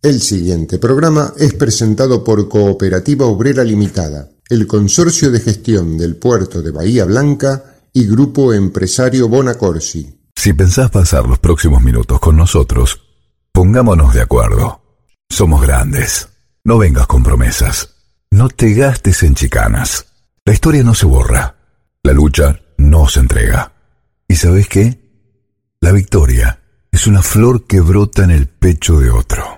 El siguiente programa es presentado por Cooperativa Obrera Limitada, el Consorcio de Gestión del Puerto de Bahía Blanca y Grupo Empresario Bonacorsi. Si pensás pasar los próximos minutos con nosotros, pongámonos de acuerdo. Somos grandes. No vengas con promesas. No te gastes en chicanas. La historia no se borra. La lucha no se entrega. ¿Y sabes qué? La victoria es una flor que brota en el pecho de otro.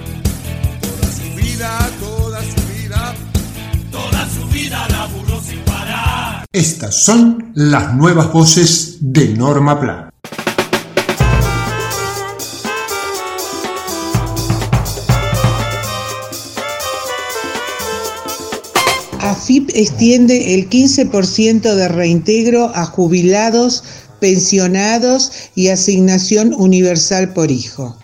Estas son las nuevas voces de Norma Plan. AFIP extiende el 15% de reintegro a jubilados, pensionados y asignación universal por hijo.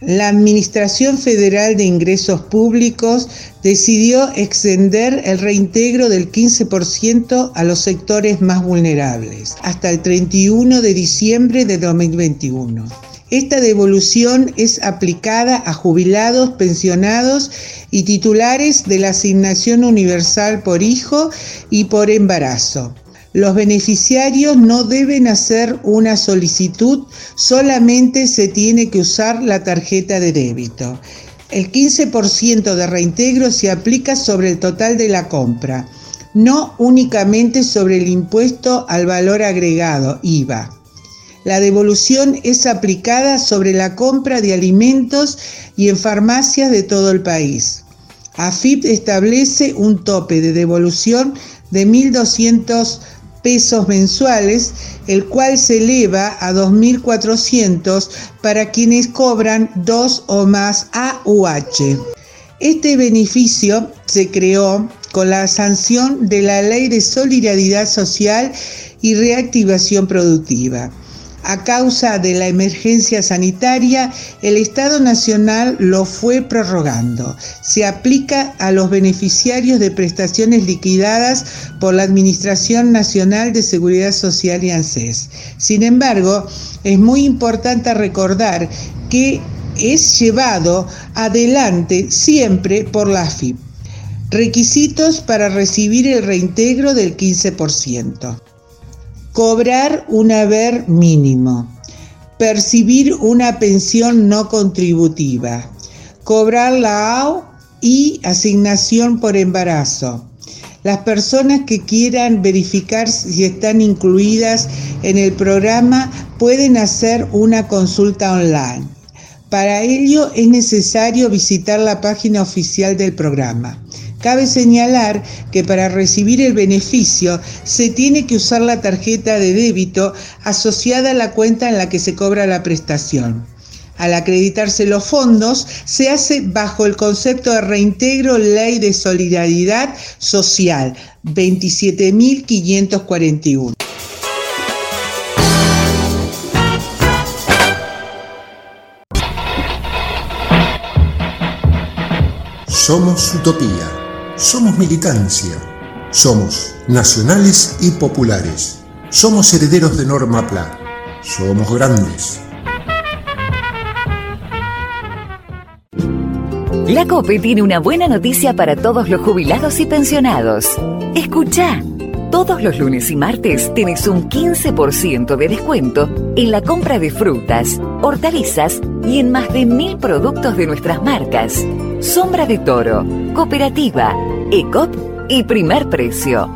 La Administración Federal de Ingresos Públicos decidió extender el reintegro del 15% a los sectores más vulnerables hasta el 31 de diciembre de 2021. Esta devolución es aplicada a jubilados, pensionados y titulares de la asignación universal por hijo y por embarazo. Los beneficiarios no deben hacer una solicitud, solamente se tiene que usar la tarjeta de débito. El 15% de reintegro se aplica sobre el total de la compra, no únicamente sobre el impuesto al valor agregado, IVA. La devolución es aplicada sobre la compra de alimentos y en farmacias de todo el país. AFIP establece un tope de devolución de 1.200 pesos mensuales, el cual se eleva a 2.400 para quienes cobran dos o más AUH. Este beneficio se creó con la sanción de la Ley de Solidaridad Social y Reactivación Productiva. A causa de la emergencia sanitaria, el Estado Nacional lo fue prorrogando. Se aplica a los beneficiarios de prestaciones liquidadas por la Administración Nacional de Seguridad Social y ANSES. Sin embargo, es muy importante recordar que es llevado adelante siempre por la AFIP. Requisitos para recibir el reintegro del 15%. Cobrar un haber mínimo. Percibir una pensión no contributiva. Cobrar la AO y asignación por embarazo. Las personas que quieran verificar si están incluidas en el programa pueden hacer una consulta online. Para ello es necesario visitar la página oficial del programa. Cabe señalar que para recibir el beneficio se tiene que usar la tarjeta de débito asociada a la cuenta en la que se cobra la prestación. Al acreditarse los fondos, se hace bajo el concepto de reintegro Ley de Solidaridad Social 27541. Somos Utopía. Somos militancia. Somos nacionales y populares. Somos herederos de Norma Pla. Somos grandes. La COPE tiene una buena noticia para todos los jubilados y pensionados. Escucha. Todos los lunes y martes tienes un 15% de descuento en la compra de frutas, hortalizas y en más de mil productos de nuestras marcas. Sombra de Toro, Cooperativa, ECOP y Primer Precio.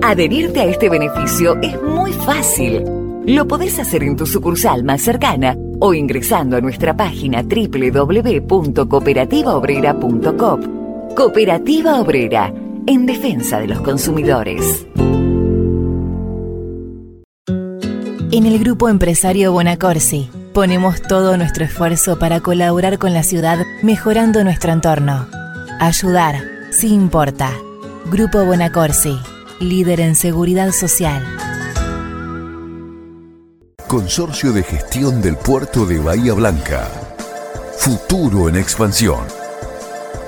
Adherirte a este beneficio es muy fácil. Lo podés hacer en tu sucursal más cercana o ingresando a nuestra página www.cooperativaobrera.com. Cooperativa Obrera, en defensa de los consumidores. En el grupo empresario Bonacorsi ponemos todo nuestro esfuerzo para colaborar con la ciudad mejorando nuestro entorno. Ayudar, sí importa. Grupo Bonacorsi, líder en seguridad social. Consorcio de Gestión del Puerto de Bahía Blanca. Futuro en expansión.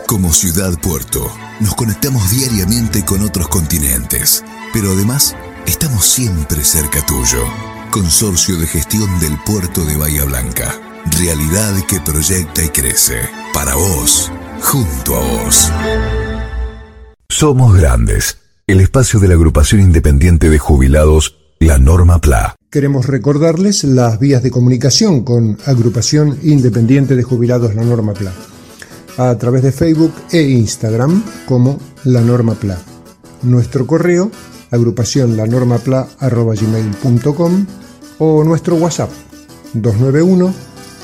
Como ciudad puerto, nos conectamos diariamente con otros continentes, pero además estamos siempre cerca tuyo. Consorcio de Gestión del Puerto de Bahía Blanca. Realidad que proyecta y crece. Para vos, junto a vos. Somos Grandes, el espacio de la agrupación independiente de jubilados, la Norma PLA. Queremos recordarles las vías de comunicación con Agrupación Independiente de Jubilados La Norma PLA a través de Facebook e Instagram como La Norma PLA. Nuestro correo agrupación lanormapla.gmail.com o nuestro WhatsApp 291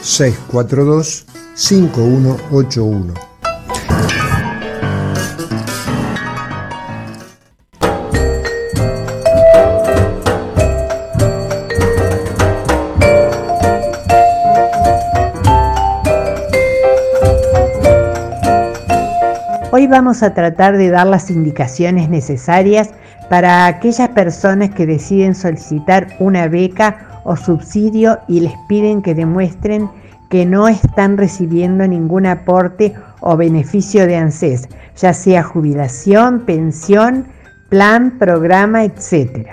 642 5181. Vamos a tratar de dar las indicaciones necesarias para aquellas personas que deciden solicitar una beca o subsidio y les piden que demuestren que no están recibiendo ningún aporte o beneficio de ANSES, ya sea jubilación, pensión, plan, programa, etc.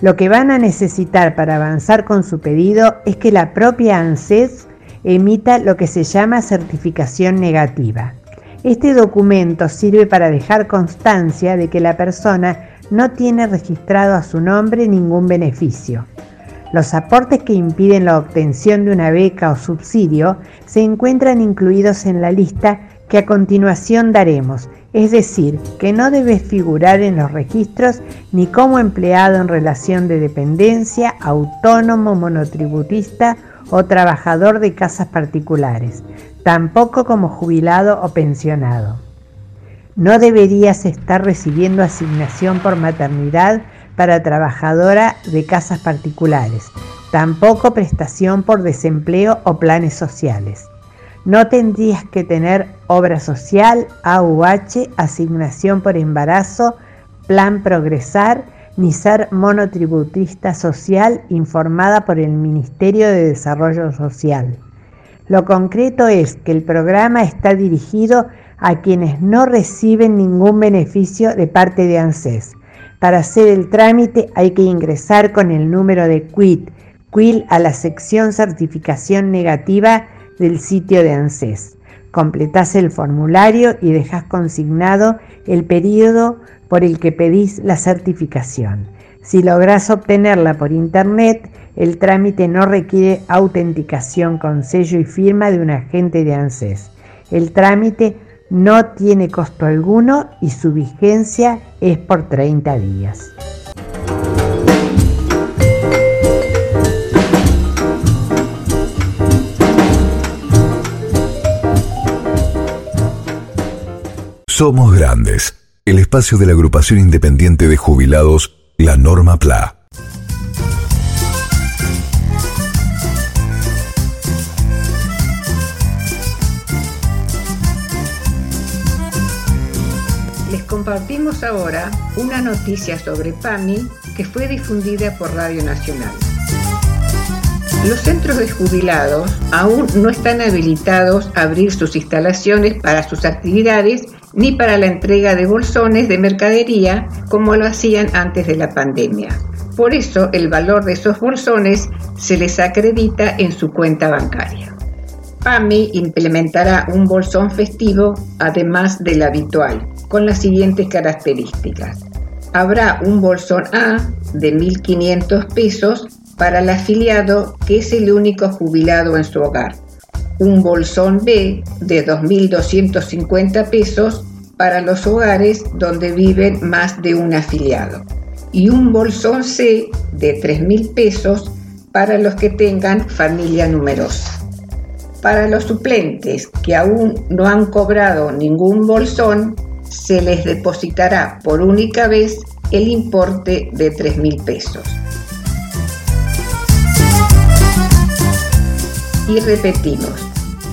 Lo que van a necesitar para avanzar con su pedido es que la propia ANSES emita lo que se llama certificación negativa. Este documento sirve para dejar constancia de que la persona no tiene registrado a su nombre ningún beneficio. Los aportes que impiden la obtención de una beca o subsidio se encuentran incluidos en la lista que a continuación daremos, es decir, que no debe figurar en los registros ni como empleado en relación de dependencia, autónomo, monotributista o trabajador de casas particulares, tampoco como jubilado o pensionado. No deberías estar recibiendo asignación por maternidad para trabajadora de casas particulares, tampoco prestación por desempleo o planes sociales. No tendrías que tener obra social, AUH, asignación por embarazo, plan progresar, ni ser monotributista social informada por el Ministerio de Desarrollo Social. Lo concreto es que el programa está dirigido a quienes no reciben ningún beneficio de parte de ANSES. Para hacer el trámite hay que ingresar con el número de QUIT, QUIL a la sección certificación negativa del sitio de ANSES. Completás el formulario y dejas consignado el periodo por el que pedís la certificación. Si lográs obtenerla por internet, el trámite no requiere autenticación con sello y firma de un agente de ANSES. El trámite no tiene costo alguno y su vigencia es por 30 días. Somos Grandes, el espacio de la agrupación independiente de jubilados, la Norma PLA. compartimos ahora una noticia sobre PAMI que fue difundida por Radio Nacional. Los centros de jubilados aún no están habilitados a abrir sus instalaciones para sus actividades ni para la entrega de bolsones de mercadería como lo hacían antes de la pandemia. Por eso el valor de esos bolsones se les acredita en su cuenta bancaria. PAMI implementará un bolsón festivo además del habitual, con las siguientes características. Habrá un bolsón A de 1.500 pesos para el afiliado que es el único jubilado en su hogar. Un bolsón B de 2.250 pesos para los hogares donde viven más de un afiliado. Y un bolsón C de 3.000 pesos para los que tengan familia numerosa. Para los suplentes que aún no han cobrado ningún bolsón, se les depositará por única vez el importe de 3 mil pesos. Y repetimos,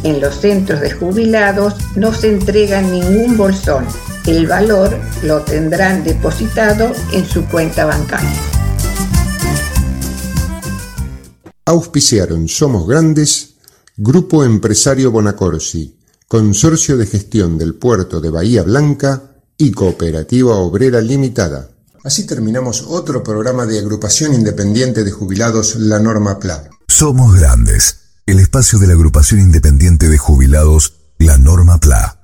en los centros de jubilados no se entrega ningún bolsón, el valor lo tendrán depositado en su cuenta bancaria. Auspiciaron Somos Grandes, Grupo Empresario Bonacorsi, Consorcio de Gestión del Puerto de Bahía Blanca y Cooperativa Obrera Limitada. Así terminamos otro programa de Agrupación Independiente de Jubilados La Norma PLA. Somos Grandes, el espacio de la Agrupación Independiente de Jubilados La Norma PLA.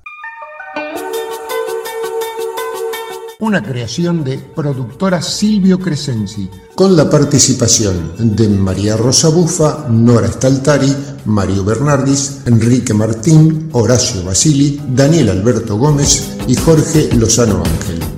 una creación de productora Silvio Crescenzi, con la participación de María Rosa Bufa, Nora Staltari, Mario Bernardis, Enrique Martín, Horacio Basili, Daniel Alberto Gómez y Jorge Lozano Ángel.